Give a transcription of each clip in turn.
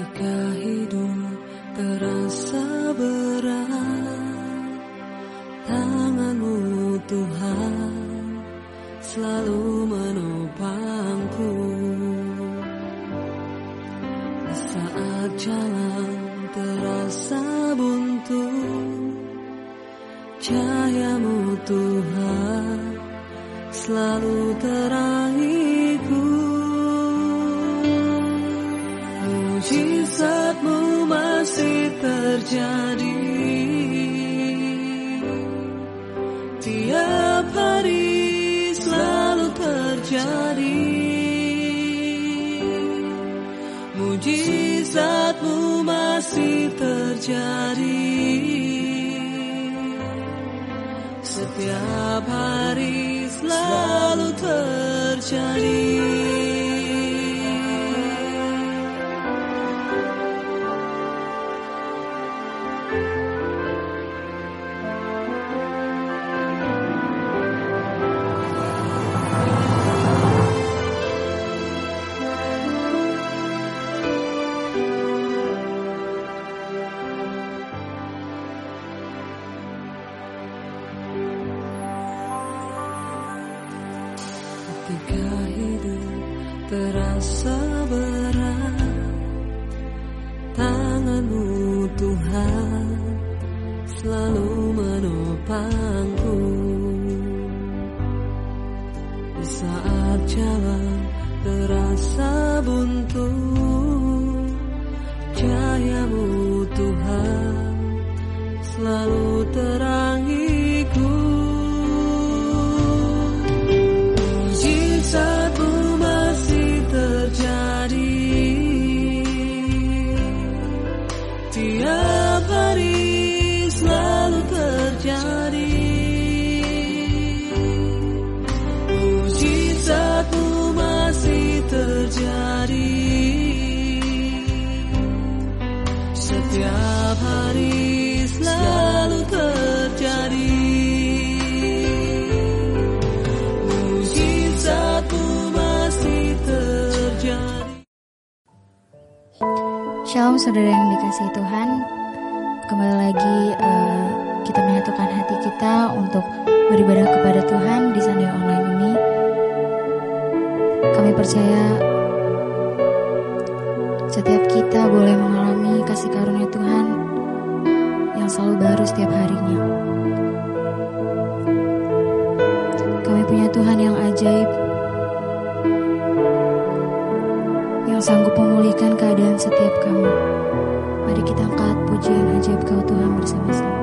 Ketika hidup terasa berat Tanganmu Tuhan selalu menopangku. Di saat jalan terasa buntu Cahayamu Tuhan selalu terangiku terjadi. Tiap hari selalu terjadi. Mujizatmu masih terjadi. Setiap hari selalu terjadi Shalom saudara yang dikasihi Tuhan. Kembali lagi eh, kita menyatukan hati kita untuk beribadah kepada Tuhan di Sunday Online ini. Kami percaya setiap kita boleh mengalami kasih karunia Tuhan yang selalu baru setiap harinya. Kami punya Tuhan yang ajaib yang sanggup memulihkan keadaan setiap kami. Mari kita angkat pujian ajaib kau Tuhan bersama-sama.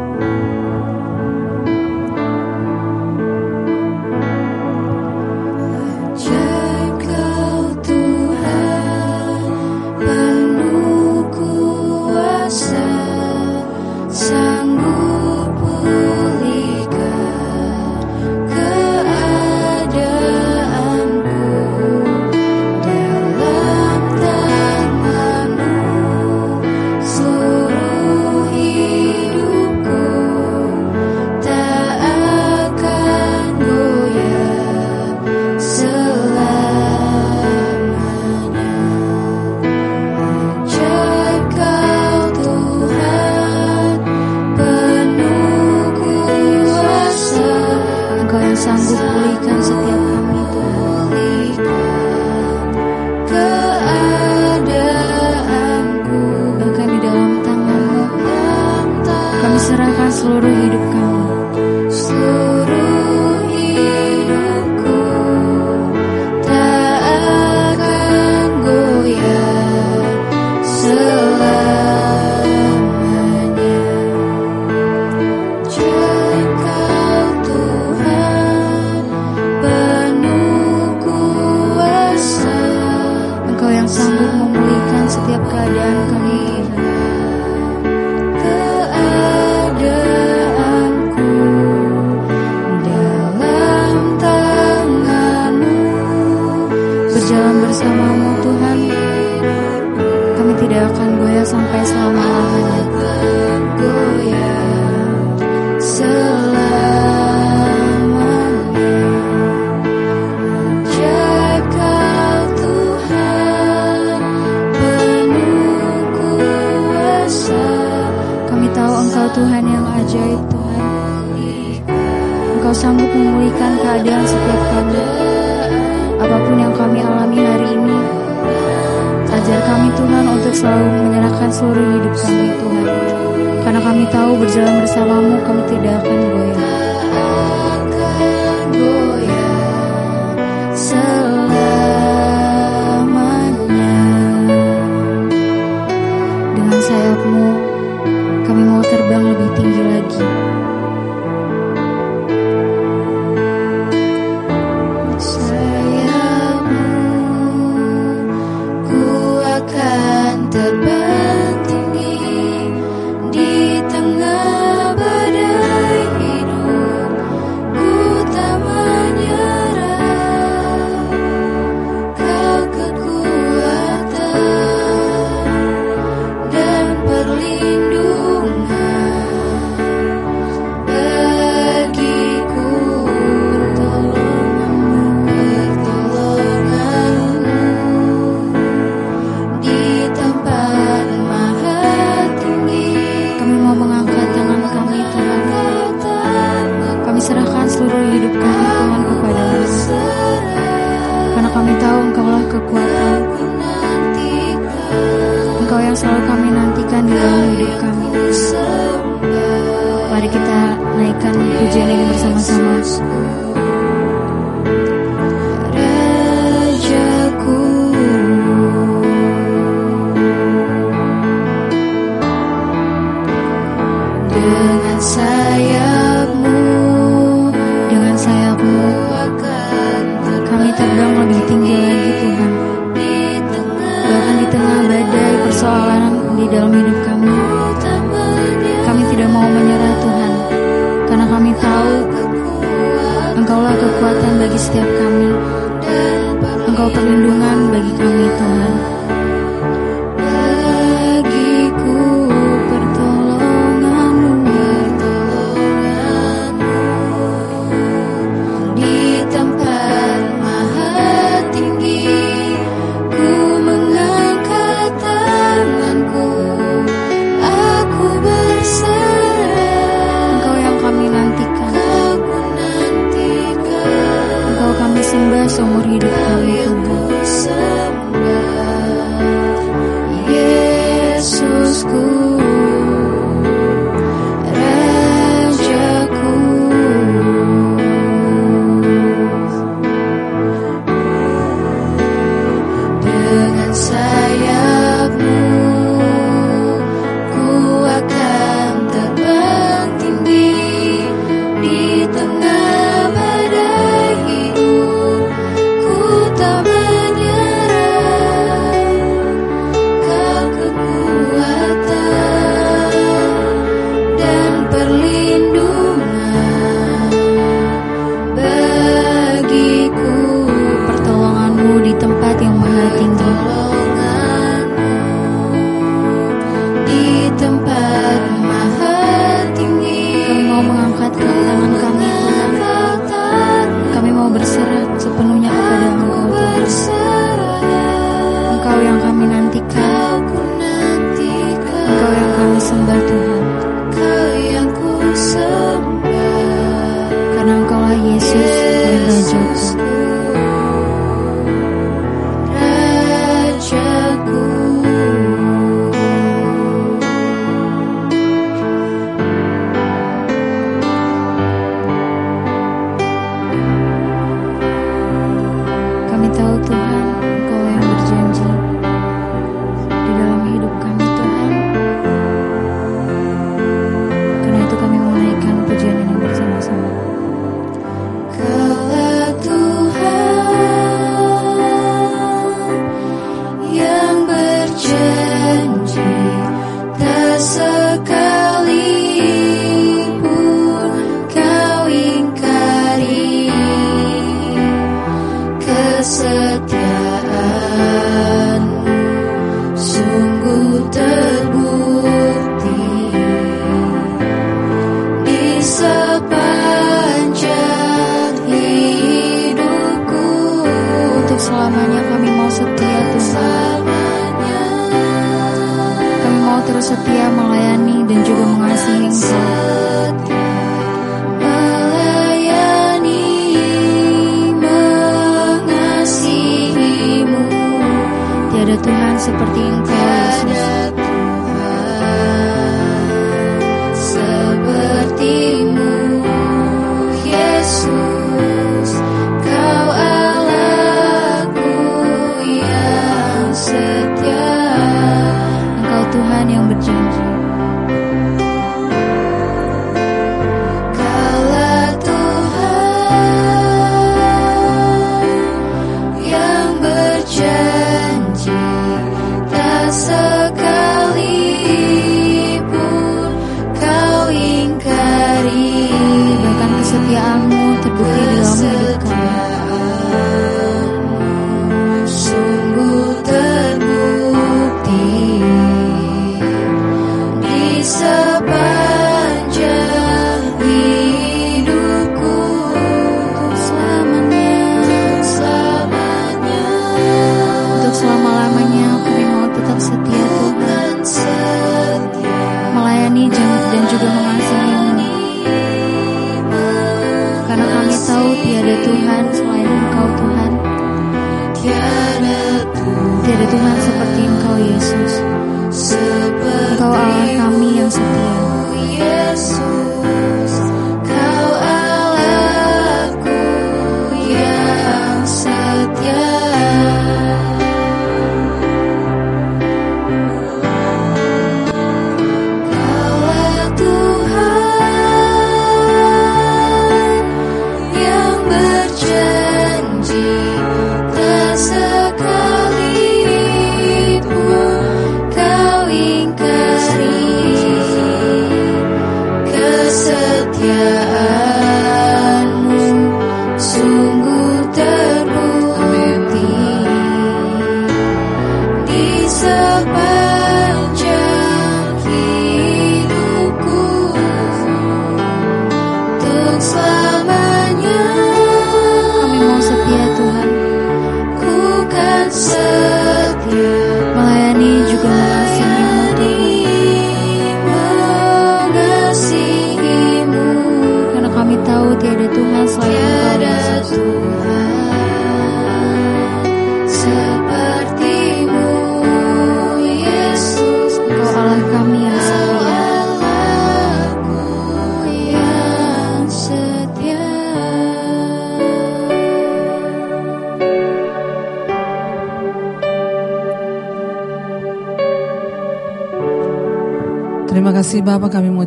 Perlindungan bagi kami Tuhan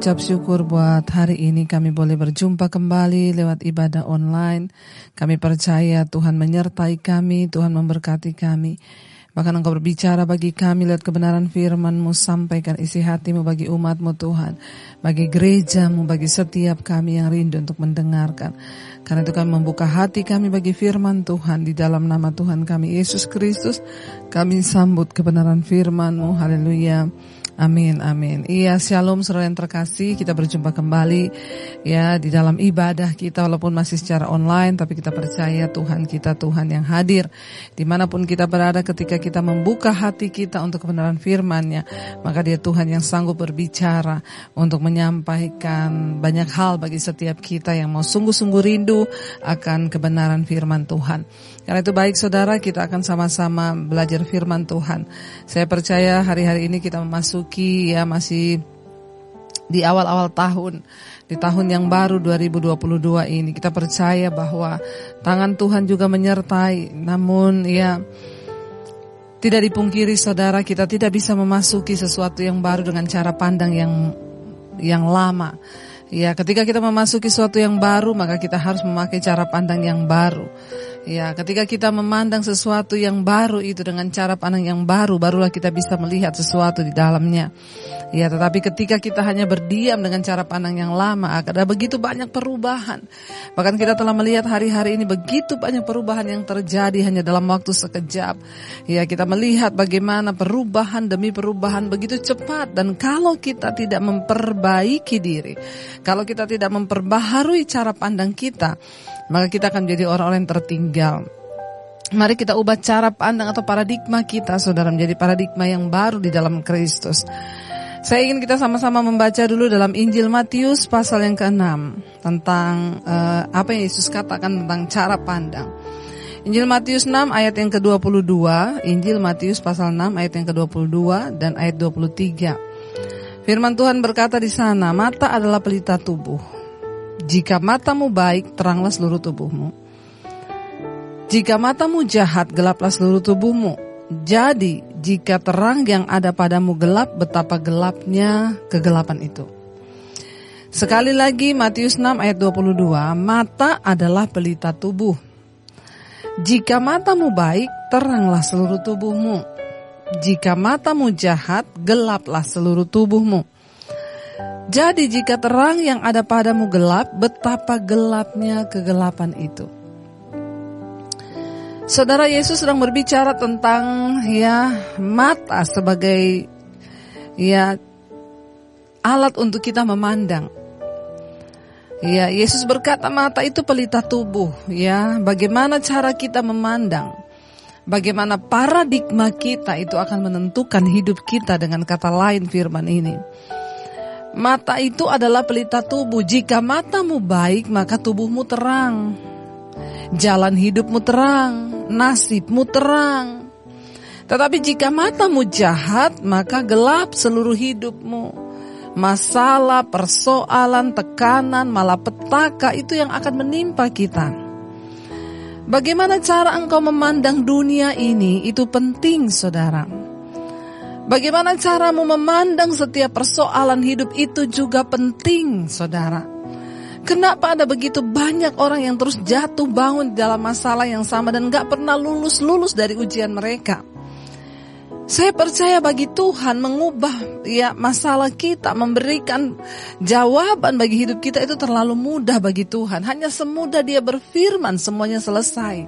mengucap syukur buat hari ini kami boleh berjumpa kembali lewat ibadah online. Kami percaya Tuhan menyertai kami, Tuhan memberkati kami. Bahkan Engkau berbicara bagi kami lewat kebenaran firman-Mu, sampaikan isi hatimu bagi umat-Mu Tuhan. Bagi gerejamu, bagi setiap kami yang rindu untuk mendengarkan. Karena itu kami membuka hati kami bagi firman Tuhan di dalam nama Tuhan kami Yesus Kristus. Kami sambut kebenaran firman-Mu, haleluya. Amin, amin. Iya, shalom saudara yang terkasih. Kita berjumpa kembali ya di dalam ibadah kita walaupun masih secara online, tapi kita percaya Tuhan kita Tuhan yang hadir di mana pun kita berada ketika kita membuka hati kita untuk kebenaran firman-Nya, maka Dia Tuhan yang sanggup berbicara untuk menyampaikan banyak hal bagi setiap kita yang mau sungguh-sungguh rindu akan kebenaran firman Tuhan. Karena itu baik saudara, kita akan sama-sama belajar firman Tuhan. Saya percaya hari-hari ini kita memasuki ya masih di awal-awal tahun, di tahun yang baru 2022 ini. Kita percaya bahwa tangan Tuhan juga menyertai. Namun ya tidak dipungkiri saudara, kita tidak bisa memasuki sesuatu yang baru dengan cara pandang yang yang lama. Ya, ketika kita memasuki sesuatu yang baru, maka kita harus memakai cara pandang yang baru. Ya, ketika kita memandang sesuatu yang baru itu dengan cara pandang yang baru, barulah kita bisa melihat sesuatu di dalamnya. Ya, tetapi ketika kita hanya berdiam dengan cara pandang yang lama, ada begitu banyak perubahan. Bahkan kita telah melihat hari-hari ini begitu banyak perubahan yang terjadi hanya dalam waktu sekejap. Ya, kita melihat bagaimana perubahan demi perubahan begitu cepat dan kalau kita tidak memperbaiki diri, kalau kita tidak memperbaharui cara pandang kita, maka kita akan menjadi orang-orang yang Mari kita ubah cara pandang atau paradigma kita, saudara, menjadi paradigma yang baru di dalam Kristus. Saya ingin kita sama-sama membaca dulu dalam Injil Matius pasal yang ke-6 tentang uh, apa yang Yesus katakan tentang cara pandang. Injil Matius 6 ayat yang ke-22, Injil Matius pasal 6 ayat yang ke-22 dan ayat 23. Firman Tuhan berkata di sana, mata adalah pelita tubuh. Jika matamu baik, teranglah seluruh tubuhmu. Jika matamu jahat, gelaplah seluruh tubuhmu. Jadi, jika terang yang ada padamu gelap, betapa gelapnya kegelapan itu. Sekali lagi Matius 6 ayat 22, mata adalah pelita tubuh. Jika matamu baik, teranglah seluruh tubuhmu. Jika matamu jahat, gelaplah seluruh tubuhmu. Jadi jika terang yang ada padamu gelap, betapa gelapnya kegelapan itu. Saudara Yesus sedang berbicara tentang ya mata sebagai ya alat untuk kita memandang. Ya, Yesus berkata mata itu pelita tubuh, ya. Bagaimana cara kita memandang? Bagaimana paradigma kita itu akan menentukan hidup kita dengan kata lain firman ini. Mata itu adalah pelita tubuh. Jika matamu baik, maka tubuhmu terang. Jalan hidupmu terang, nasibmu terang. Tetapi jika matamu jahat, maka gelap seluruh hidupmu masalah, persoalan, tekanan, malapetaka itu yang akan menimpa kita. Bagaimana cara engkau memandang dunia ini itu penting saudara. Bagaimana caramu memandang setiap persoalan hidup itu juga penting saudara. Kenapa ada begitu banyak orang yang terus jatuh bangun dalam masalah yang sama dan gak pernah lulus-lulus dari ujian mereka? Saya percaya bagi Tuhan mengubah ya masalah kita, memberikan jawaban bagi hidup kita itu terlalu mudah bagi Tuhan. Hanya semudah dia berfirman semuanya selesai.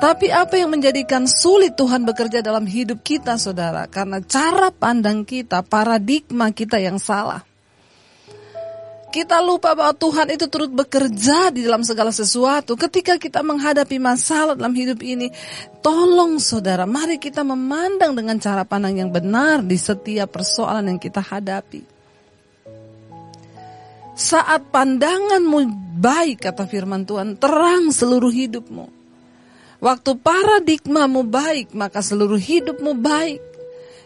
Tapi apa yang menjadikan sulit Tuhan bekerja dalam hidup kita saudara? Karena cara pandang kita, paradigma kita yang salah. Kita lupa bahwa Tuhan itu turut bekerja di dalam segala sesuatu. Ketika kita menghadapi masalah dalam hidup ini, tolong saudara, mari kita memandang dengan cara pandang yang benar di setiap persoalan yang kita hadapi. Saat pandanganmu baik, kata firman Tuhan, terang seluruh hidupmu. Waktu paradigmamu baik, maka seluruh hidupmu baik.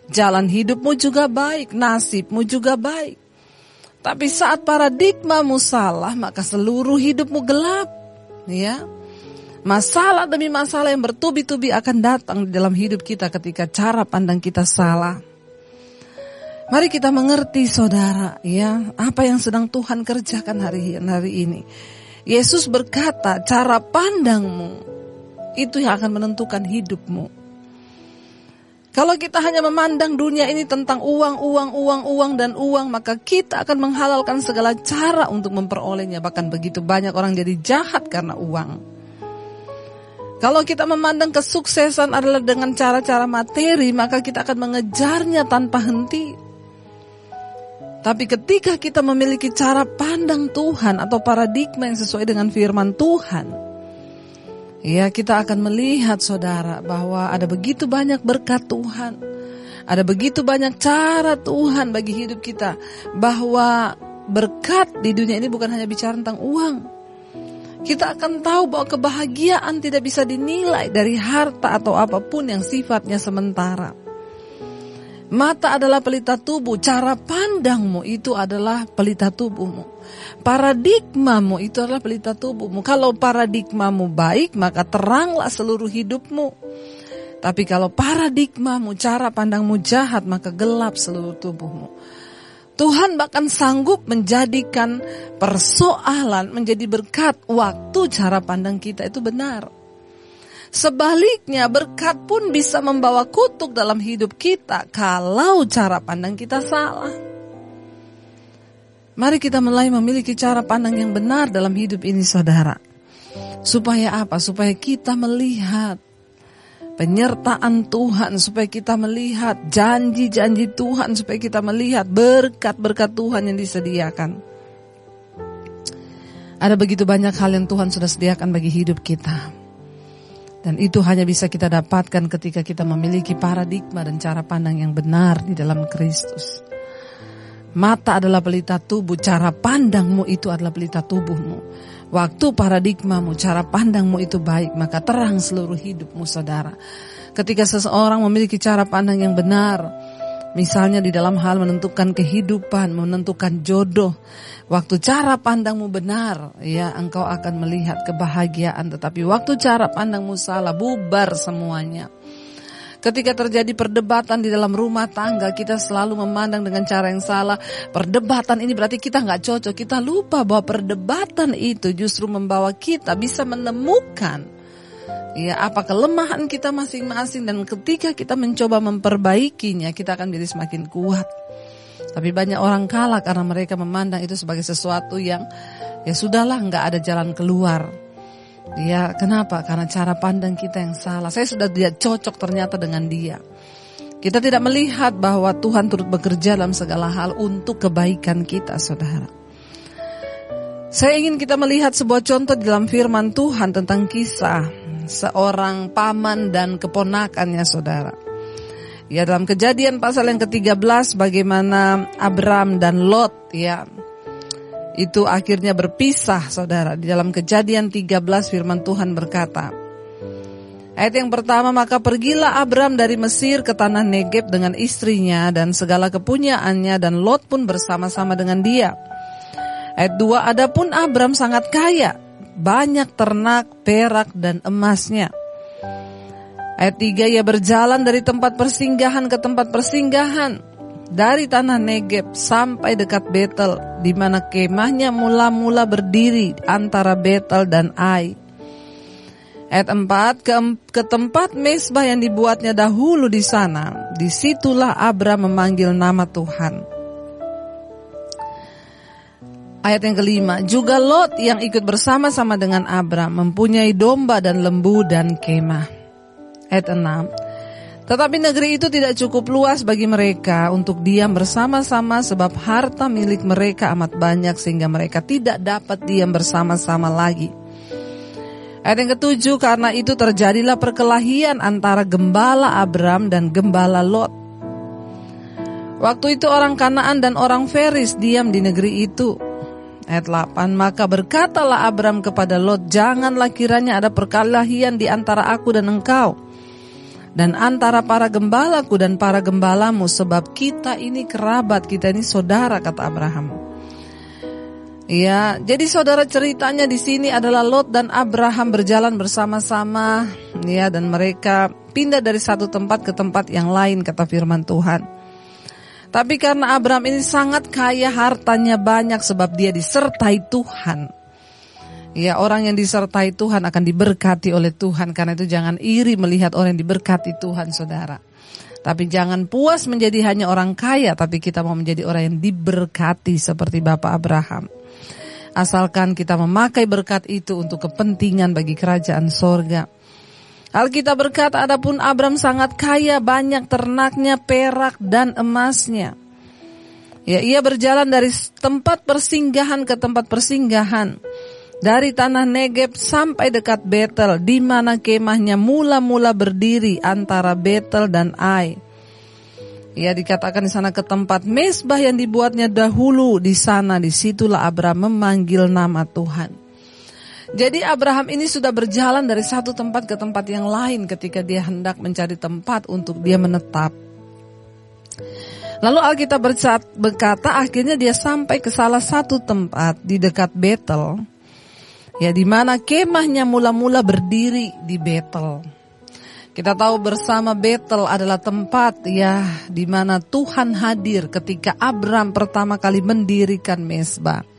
Jalan hidupmu juga baik, nasibmu juga baik. Tapi saat paradigmamu salah, maka seluruh hidupmu gelap. Ya. Masalah demi masalah yang bertubi-tubi akan datang di dalam hidup kita ketika cara pandang kita salah. Mari kita mengerti saudara ya, apa yang sedang Tuhan kerjakan hari hari ini. Yesus berkata, cara pandangmu itu yang akan menentukan hidupmu. Kalau kita hanya memandang dunia ini tentang uang, uang, uang, uang, dan uang, maka kita akan menghalalkan segala cara untuk memperolehnya. Bahkan begitu banyak orang jadi jahat karena uang. Kalau kita memandang kesuksesan adalah dengan cara-cara materi, maka kita akan mengejarnya tanpa henti. Tapi ketika kita memiliki cara pandang Tuhan atau paradigma yang sesuai dengan firman Tuhan, Ya, kita akan melihat saudara bahwa ada begitu banyak berkat Tuhan. Ada begitu banyak cara Tuhan bagi hidup kita. Bahwa berkat di dunia ini bukan hanya bicara tentang uang. Kita akan tahu bahwa kebahagiaan tidak bisa dinilai dari harta atau apa pun yang sifatnya sementara. Mata adalah pelita tubuh, cara pandangmu itu adalah pelita tubuhmu. Paradigmamu itu adalah pelita tubuhmu. Kalau paradigmamu baik, maka teranglah seluruh hidupmu. Tapi kalau paradigmamu, cara pandangmu jahat, maka gelap seluruh tubuhmu. Tuhan bahkan sanggup menjadikan persoalan menjadi berkat waktu cara pandang kita itu benar. Sebaliknya berkat pun bisa membawa kutuk dalam hidup kita kalau cara pandang kita salah. Mari kita mulai memiliki cara pandang yang benar dalam hidup ini saudara. Supaya apa? Supaya kita melihat penyertaan Tuhan, supaya kita melihat janji-janji Tuhan, supaya kita melihat berkat-berkat Tuhan yang disediakan. Ada begitu banyak hal yang Tuhan sudah sediakan bagi hidup kita. Dan itu hanya bisa kita dapatkan ketika kita memiliki paradigma dan cara pandang yang benar di dalam Kristus. Mata adalah pelita tubuh, cara pandangmu itu adalah pelita tubuhmu. Waktu paradigmamu, cara pandangmu itu baik, maka terang seluruh hidupmu saudara. Ketika seseorang memiliki cara pandang yang benar, misalnya di dalam hal menentukan kehidupan, menentukan jodoh, waktu cara pandangmu benar, ya engkau akan melihat kebahagiaan. Tetapi waktu cara pandangmu salah, bubar semuanya. Ketika terjadi perdebatan di dalam rumah tangga, kita selalu memandang dengan cara yang salah. Perdebatan ini berarti kita nggak cocok. Kita lupa bahwa perdebatan itu justru membawa kita bisa menemukan ya apa kelemahan kita masing-masing dan ketika kita mencoba memperbaikinya, kita akan menjadi semakin kuat. Tapi banyak orang kalah karena mereka memandang itu sebagai sesuatu yang ya sudahlah nggak ada jalan keluar. Ya, kenapa? Karena cara pandang kita yang salah. Saya sudah tidak cocok ternyata dengan dia. Kita tidak melihat bahwa Tuhan turut bekerja dalam segala hal untuk kebaikan kita, saudara. Saya ingin kita melihat sebuah contoh dalam firman Tuhan tentang kisah seorang paman dan keponakannya, saudara. Ya dalam kejadian pasal yang ke-13 bagaimana Abram dan Lot ya itu akhirnya berpisah saudara. Di dalam kejadian 13 firman Tuhan berkata. Ayat yang pertama, maka pergilah Abram dari Mesir ke tanah Negeb dengan istrinya dan segala kepunyaannya dan Lot pun bersama-sama dengan dia. Ayat 2, adapun Abram sangat kaya, banyak ternak, perak dan emasnya. Ayat 3, ia berjalan dari tempat persinggahan ke tempat persinggahan dari tanah Negeb sampai dekat Betel, di mana kemahnya mula-mula berdiri antara Betel dan Ai. Ayat 4, ke, ke tempat mesbah yang dibuatnya dahulu di sana, di situlah Abram memanggil nama Tuhan. Ayat yang kelima, juga Lot yang ikut bersama-sama dengan Abram mempunyai domba dan lembu dan kemah. Ayat 6, tetapi negeri itu tidak cukup luas bagi mereka untuk diam bersama-sama sebab harta milik mereka amat banyak sehingga mereka tidak dapat diam bersama-sama lagi. Ayat yang ketujuh, karena itu terjadilah perkelahian antara gembala Abram dan gembala Lot. Waktu itu orang Kanaan dan orang Feris diam di negeri itu. Ayat 8, maka berkatalah Abram kepada Lot, janganlah kiranya ada perkelahian di antara aku dan engkau dan antara para gembalaku dan para gembalamu sebab kita ini kerabat, kita ini saudara kata Abraham. Ya, jadi saudara ceritanya di sini adalah Lot dan Abraham berjalan bersama-sama ya dan mereka pindah dari satu tempat ke tempat yang lain kata firman Tuhan. Tapi karena Abraham ini sangat kaya hartanya banyak sebab dia disertai Tuhan. Ya orang yang disertai Tuhan akan diberkati oleh Tuhan. Karena itu jangan iri melihat orang yang diberkati Tuhan saudara. Tapi jangan puas menjadi hanya orang kaya Tapi kita mau menjadi orang yang diberkati seperti Bapak Abraham. Asalkan kita memakai berkat itu untuk kepentingan bagi kerajaan sorga Alkitab berkata adapun Abram sangat kaya banyak ternaknya perak dan emasnya Ya ia berjalan dari tempat persinggahan ke tempat persinggahan dari tanah Negeb sampai dekat Betel, di mana kemahnya mula-mula berdiri antara Betel dan Ai. Ia dikatakan di sana ke tempat mesbah yang dibuatnya dahulu di sana di situlah Abraham memanggil nama Tuhan. Jadi Abraham ini sudah berjalan dari satu tempat ke tempat yang lain ketika dia hendak mencari tempat untuk dia menetap. Lalu Alkitab berkata akhirnya dia sampai ke salah satu tempat di dekat Betel ya di mana kemahnya mula-mula berdiri di Betel. Kita tahu bersama Betel adalah tempat ya di mana Tuhan hadir ketika Abram pertama kali mendirikan mesbah.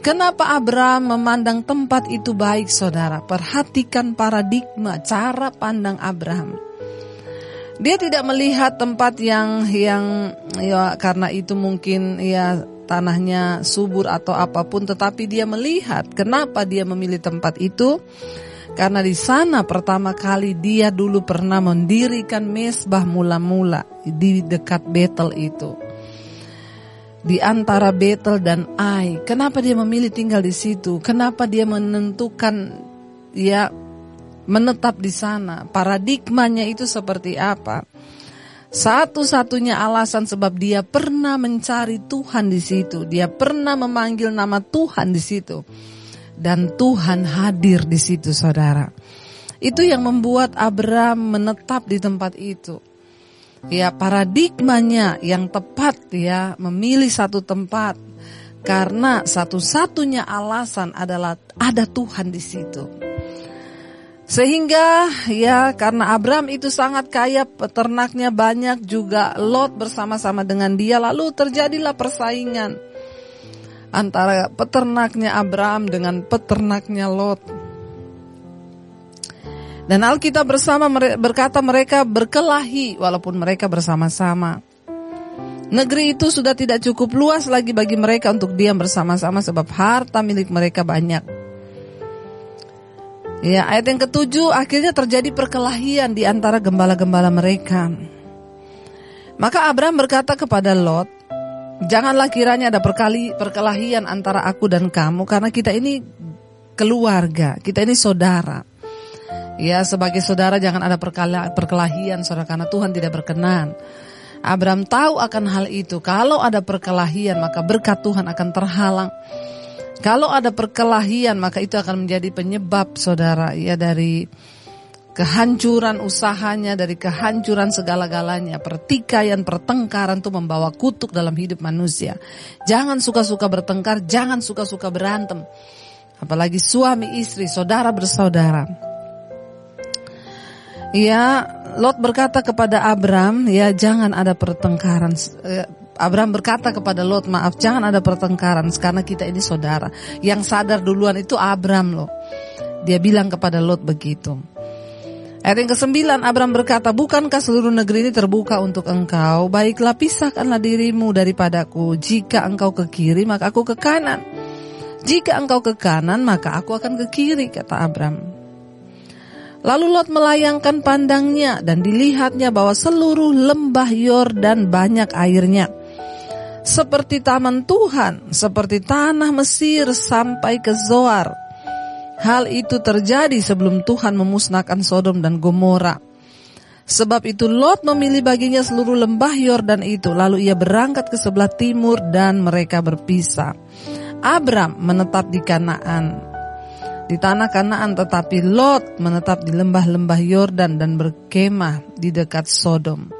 Kenapa Abram memandang tempat itu baik saudara? Perhatikan paradigma cara pandang Abram. Dia tidak melihat tempat yang yang ya karena itu mungkin ya tanahnya subur atau apa pun, tetapi dia melihat kenapa dia memilih tempat itu. Karena di sana pertama kali dia dulu pernah mendirikan mesbah mula-mula di dekat Betel itu. Di antara Betel dan Ai. Kenapa dia memilih tinggal di situ? Kenapa dia menentukan ya menetap di sana? Paradigmanya itu seperti apa? Satu-satunya alasan sebab dia pernah mencari Tuhan di situ, dia pernah memanggil nama Tuhan di situ. Dan Tuhan hadir di situ, Saudara. Itu yang membuat Abraham menetap di tempat itu. Ya, paradigmanya yang tepat ya, memilih satu tempat karena satu-satunya alasan adalah ada Tuhan di situ. Sehingga ya karena Abraham itu sangat kaya peternaknya banyak juga Lot bersama-sama dengan dia lalu terjadilah persaingan antara peternaknya Abraham dengan peternaknya Lot. Dan Alkitab bersama berkata mereka berkelahi walaupun mereka bersama-sama. Negeri itu sudah tidak cukup luas lagi bagi mereka untuk diam bersama-sama sebab harta milik mereka banyak. Ya, ayat yang ketujuh akhirnya terjadi perkelahian di antara gembala-gembala mereka. Maka Abraham berkata kepada Lot, Janganlah kiranya ada perkali, perkelahian antara aku dan kamu karena kita ini keluarga, kita ini saudara. Ya sebagai saudara jangan ada perkelahian saudara karena Tuhan tidak berkenan. Abraham tahu akan hal itu. Kalau ada perkelahian maka berkat Tuhan akan terhalang. Kalau ada perkelahian maka itu akan menjadi penyebab saudara ya dari kehancuran usahanya, dari kehancuran segala-galanya. Pertikaian, pertengkaran itu membawa kutuk dalam hidup manusia. Jangan suka-suka bertengkar, jangan suka-suka berantem. Apalagi suami istri, saudara bersaudara. Ya, Lot berkata kepada Abram, ya jangan ada pertengkaran. Eh, Abram berkata kepada Lot, maaf jangan ada pertengkaran karena kita ini saudara. Yang sadar duluan itu Abram loh. Dia bilang kepada Lot begitu. Ayat yang kesembilan, Abram berkata, bukankah seluruh negeri ini terbuka untuk engkau? Baiklah pisahkanlah dirimu daripadaku. Jika engkau ke kiri, maka aku ke kanan. Jika engkau ke kanan, maka aku akan ke kiri, kata Abram. Lalu Lot melayangkan pandangnya dan dilihatnya bahwa seluruh lembah Yordan banyak airnya. Seperti taman Tuhan, seperti tanah Mesir sampai ke Zoar. Hal itu terjadi sebelum Tuhan memusnahkan Sodom dan Gomora. Sebab itu Lot memilih baginya seluruh lembah Yordan itu. Lalu ia berangkat ke sebelah timur dan mereka berpisah. Abram menetap di Kanaan di tanah Kanaan tetapi Lot menetap di lembah-lembah Yordan dan berkemah di dekat Sodom.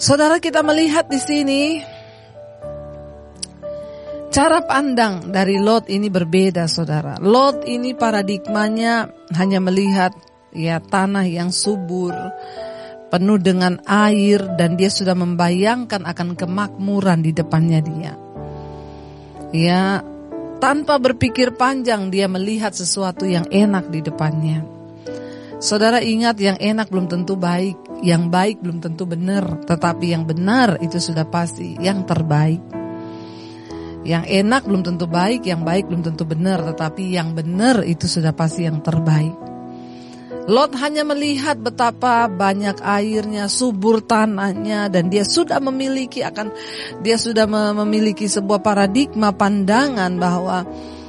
Saudara kita melihat di sini cara pandang dari Lot ini berbeda saudara. Lot ini paradigmanya hanya melihat ya tanah yang subur, penuh dengan air dan dia sudah membayangkan akan kemakmuran di depannya dia. Ya, tanpa berpikir panjang dia melihat sesuatu yang enak di depannya. Saudara ingat yang enak belum tentu baik, yang baik belum tentu benar, tetapi yang benar itu sudah pasti yang terbaik. Yang enak belum tentu baik, yang baik belum tentu benar, tetapi yang benar itu sudah pasti yang terbaik. Lot hanya melihat betapa banyak airnya, subur tanahnya dan dia sudah memiliki akan dia sudah memiliki sebuah paradigma pandangan bahwa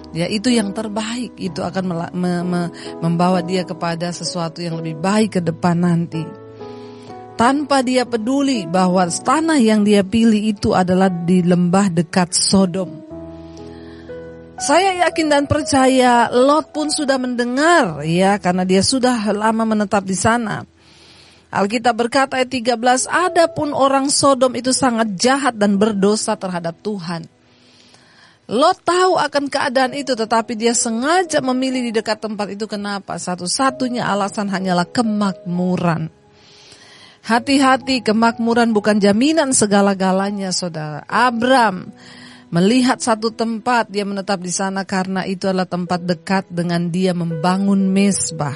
ya itu yang terbaik, itu akan me, me, membawa dia kepada sesuatu yang lebih baik ke depan nanti. Tanpa dia peduli bahwa tanah yang dia pilih itu adalah di lembah dekat Sodom. Saya yakin dan percaya Lot pun sudah mendengar ya karena dia sudah lama menetap di sana. Alkitab berkata ayat 13, adapun orang Sodom itu sangat jahat dan berdosa terhadap Tuhan. Lot tahu akan keadaan itu tetapi dia sengaja memilih di dekat tempat itu kenapa? Satu-satunya alasan hanyalah kemakmuran. Hati-hati kemakmuran bukan jaminan segala-galanya saudara. Abram melihat satu tempat dia menetap di sana karena itu adalah tempat dekat dengan dia membangun mesbah.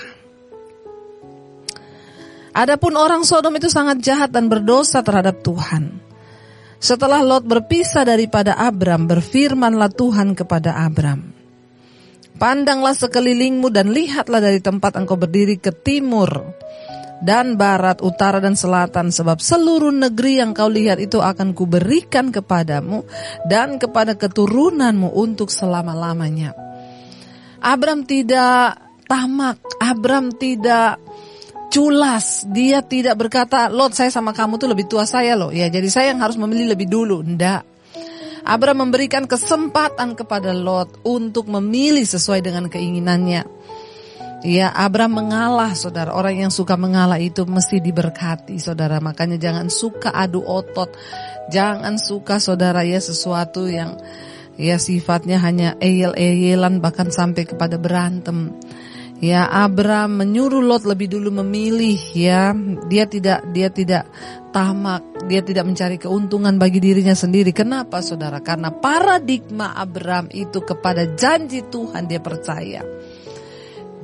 Adapun orang Sodom itu sangat jahat dan berdosa terhadap Tuhan. Setelah Lot berpisah daripada Abram, berfirmanlah Tuhan kepada Abram. Pandanglah sekelilingmu dan lihatlah dari tempat engkau berdiri ke timur dan barat, utara dan selatan sebab seluruh negeri yang kau lihat itu akan kuberikan kepadamu dan kepada keturunanmu untuk selama-lamanya. Abram tidak tamak, Abram tidak culas. Dia tidak berkata, Lot saya sama kamu tuh lebih tua saya loh. Ya jadi saya yang harus memilih lebih dulu. Ndak. Abraham memberikan kesempatan kepada Lot untuk memilih sesuai dengan keinginannya. Ya, Abraham mengalah, saudara. Orang yang suka mengalah itu mesti diberkati, saudara. Makanya jangan suka adu otot. Jangan suka, saudara, ya sesuatu yang ya sifatnya hanya eyel-eyelan bahkan sampai kepada berantem. Ya, Abraham menyuruh Lot lebih dulu memilih ya. Dia tidak dia tidak tamak, dia tidak mencari keuntungan bagi dirinya sendiri. Kenapa Saudara? Karena paradigma Abraham itu kepada janji Tuhan dia percaya.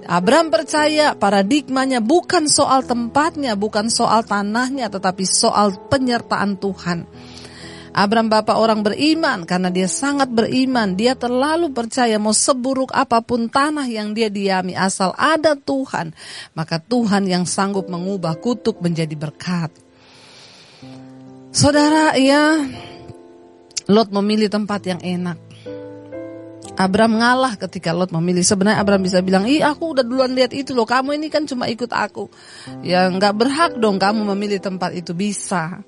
Abraham percaya paradigmanya bukan soal tempatnya, bukan soal tanahnya, tetapi soal penyertaan Tuhan. Abraham bapak orang beriman karena dia sangat beriman. Dia terlalu percaya mau seburuk apa pun tanah yang dia diami asal ada Tuhan. Maka Tuhan yang sanggup mengubah kutuk menjadi berkat. Saudara ya Lot memilih tempat yang enak. Abraham ngalah ketika Lot memilih. Sebenarnya Abraham bisa bilang, ih aku udah duluan lihat itu loh, kamu ini kan cuma ikut aku. Ya nggak berhak dong kamu memilih tempat itu bisa.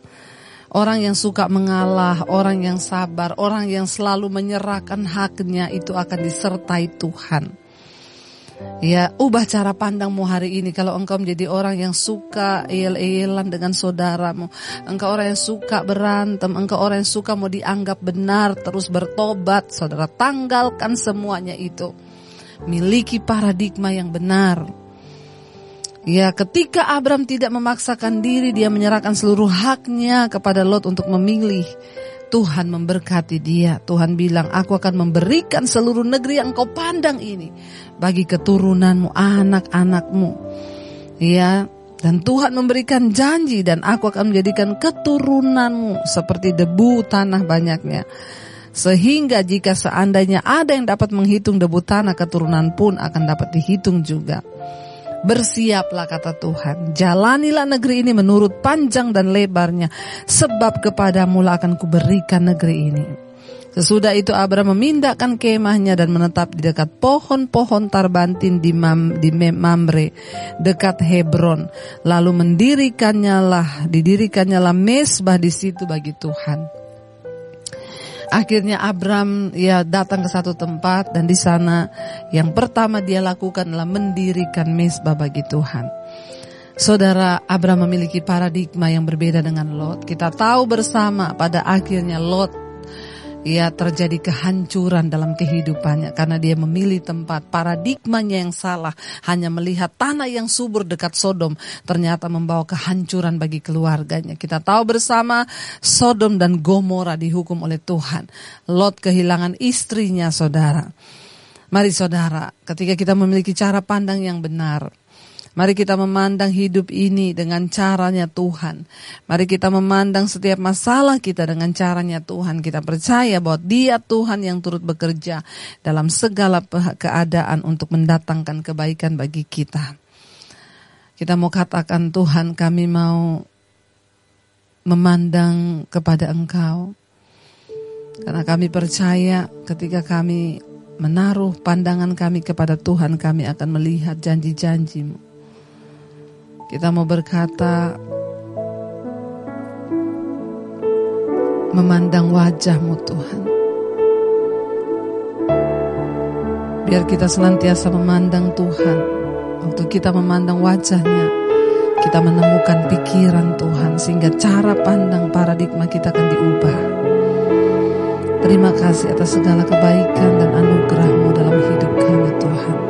Orang yang suka mengalah, orang yang sabar, orang yang selalu menyerahkan haknya itu akan disertai Tuhan. Ya, ubah cara pandangmu hari ini kalau engkau menjadi orang yang suka eyel-eyelan dengan saudaramu. Engkau orang yang suka berantem, engkau orang yang suka mau dianggap benar, terus bertobat. Saudara, tanggalkan semuanya itu. Miliki paradigma yang benar. Ya, ketika Abram tidak memaksakan diri, dia menyerahkan seluruh haknya kepada Lot untuk memilih. Tuhan memberkati dia. Tuhan bilang, aku akan memberikan seluruh negeri yang kau pandang ini bagi keturunanmu, anak-anakmu. Ya, dan Tuhan memberikan janji dan aku akan menjadikan keturunanmu seperti debu tanah banyaknya. Sehingga jika seandainya ada yang dapat menghitung debu tanah keturunan pun akan dapat dihitung juga. Bersiaplah kata Tuhan, jalanilah negeri ini menurut panjang dan lebarnya, sebab kepadamu akan kuberikan negeri ini. Sesudah itu Abraham memindahkan kemahnya dan menetap di dekat pohon-pohon tarbantin di, Mam, di Mamre, dekat Hebron. Lalu mendirikannya lah, didirikannya lah mesbah di situ bagi Tuhan. Akhirnya Abram ya datang ke satu tempat dan di sana yang pertama dia lakukan adalah mendirikan mesbah bagi Tuhan. Saudara Abram memiliki paradigma yang berbeda dengan Lot. Kita tahu bersama pada akhirnya Lot ya terjadi kehancuran dalam kehidupannya karena dia memilih tempat paradigmanya yang salah hanya melihat tanah yang subur dekat Sodom ternyata membawa kehancuran bagi keluarganya. Kita tahu bersama Sodom dan Gomora dihukum oleh Tuhan. Lot kehilangan istrinya saudara. Mari saudara, ketika kita memiliki cara pandang yang benar, Mari kita memandang hidup ini dengan caranya Tuhan. Mari kita memandang setiap masalah kita dengan caranya Tuhan. Kita percaya bahwa Dia Tuhan yang turut bekerja dalam segala keadaan untuk mendatangkan kebaikan bagi kita. Kita mau katakan Tuhan kami mau memandang kepada Engkau. Karena kami percaya ketika kami menaruh pandangan kami kepada Tuhan, kami akan melihat janji-janjimu. Kita mau berkata, memandang wajahmu Tuhan. Biar kita senantiasa memandang Tuhan. Waktu kita memandang wajahnya, kita menemukan pikiran Tuhan sehingga cara pandang paradigma kita akan diubah. Terima kasih atas segala kebaikan dan anugerahmu dalam hidup kami Tuhan.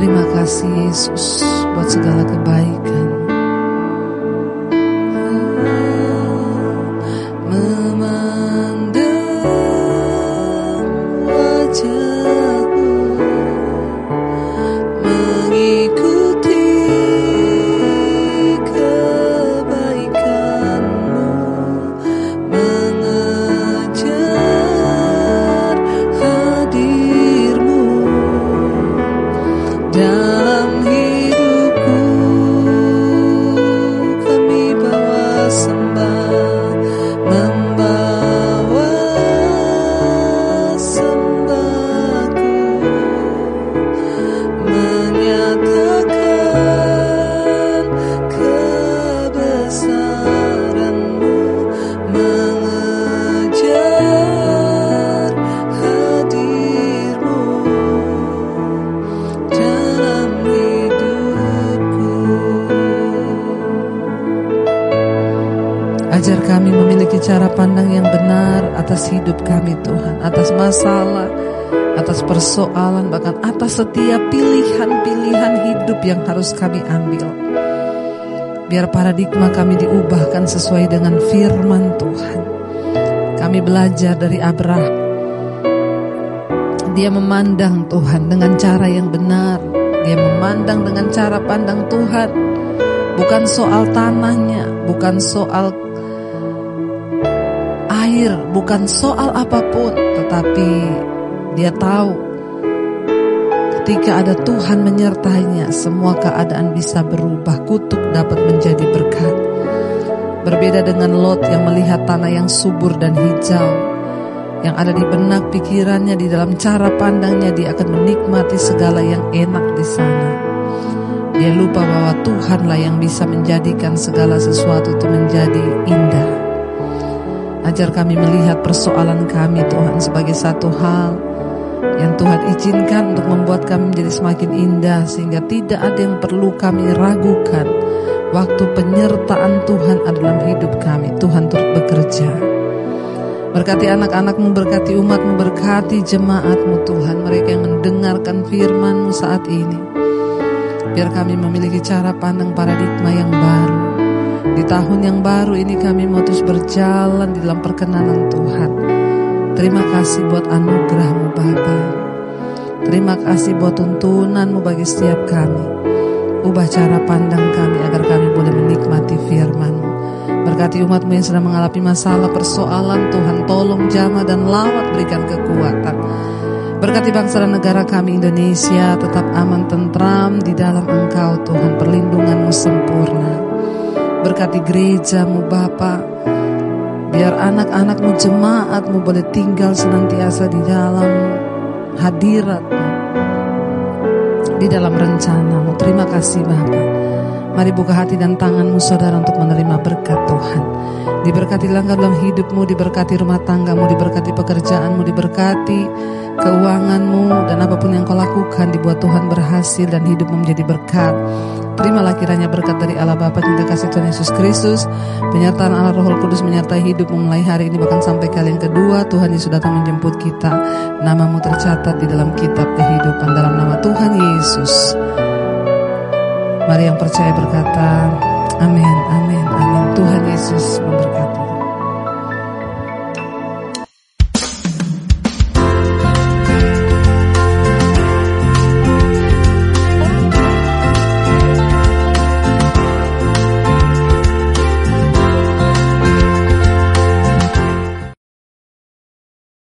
Terima kasih Yesus buat segala kebaikan. Persoalan, bahkan atas setiap pilihan-pilihan hidup yang harus kami ambil. Biar paradigma kami diubahkan sesuai dengan firman Tuhan. Kami belajar dari Abraham. Dia memandang Tuhan dengan cara yang benar. Dia memandang dengan cara pandang Tuhan. Bukan soal tanahnya, bukan soal air, bukan soal apa pun, tetapi dia tahu ketika ada Tuhan menyertainya, semua keadaan bisa berubah, kutuk dapat menjadi berkat. Berbeda dengan Lot yang melihat tanah yang subur dan hijau, yang ada di benak pikirannya, di dalam cara pandangnya, dia akan menikmati segala yang enak di sana. Dia lupa bahwa Tuhanlah yang bisa menjadikan segala sesuatu itu menjadi indah. Ajar kami melihat persoalan kami Tuhan sebagai satu hal yang Tuhan izinkan untuk membuat kami menjadi semakin indah sehingga tidak ada yang perlu kami ragukan. Waktu penyertaan Tuhan dalam hidup kami. Tuhan turut bekerja. Berkati anak-anakmu berkati umatmu berkati jemaatmu Tuhan. Mereka yang mendengarkan firmanmu saat ini. Biar kami memiliki cara pandang paradigma yang baru. Di tahun yang baru ini kami mau terus berjalan di dalam perkenanan Tuhan. Terima kasih buat anugerahmu Bapa. Terima kasih buat tuntunanmu bagi setiap kami. Ubah cara pandang kami agar kami boleh menikmati firmanmu. Berkati umatmu yang sedang mengalami masalah persoalan Tuhan tolong jama dan lawat berikan kekuatan. Berkati bangsa dan negara kami Indonesia tetap aman tentram di dalam Engkau Tuhan perlindunganmu sempurna. Berkati gerejamu Bapa Biar anak-anakmu jemaatmu boleh tinggal senantiasa di dalam hadiratmu Di dalam rencanamu. Terima kasih Bapa Mari buka hati dan tanganmu saudara untuk menerima berkat Tuhan. Diberkati langkah dalam hidupmu, diberkati rumah tanggamu, diberkati pekerjaanmu, diberkati keuanganmu dan apa pun yang kau lakukan dibuat Tuhan berhasil dan hidupmu menjadi berkat terimalah kiranya berkat dari Allah Bapa dan kasih Tuhan Yesus Kristus, penyertaan Allah Roh Kudus menyertai hidup mulai hari ini bahkan sampai kali yang kedua Tuhan Yesus datang menjemput kita. Namamu tercatat di dalam kitab kehidupan dalam nama Tuhan Yesus. Mari yang percaya berkata, amin, amin, amin. Tuhan Yesus memberkati.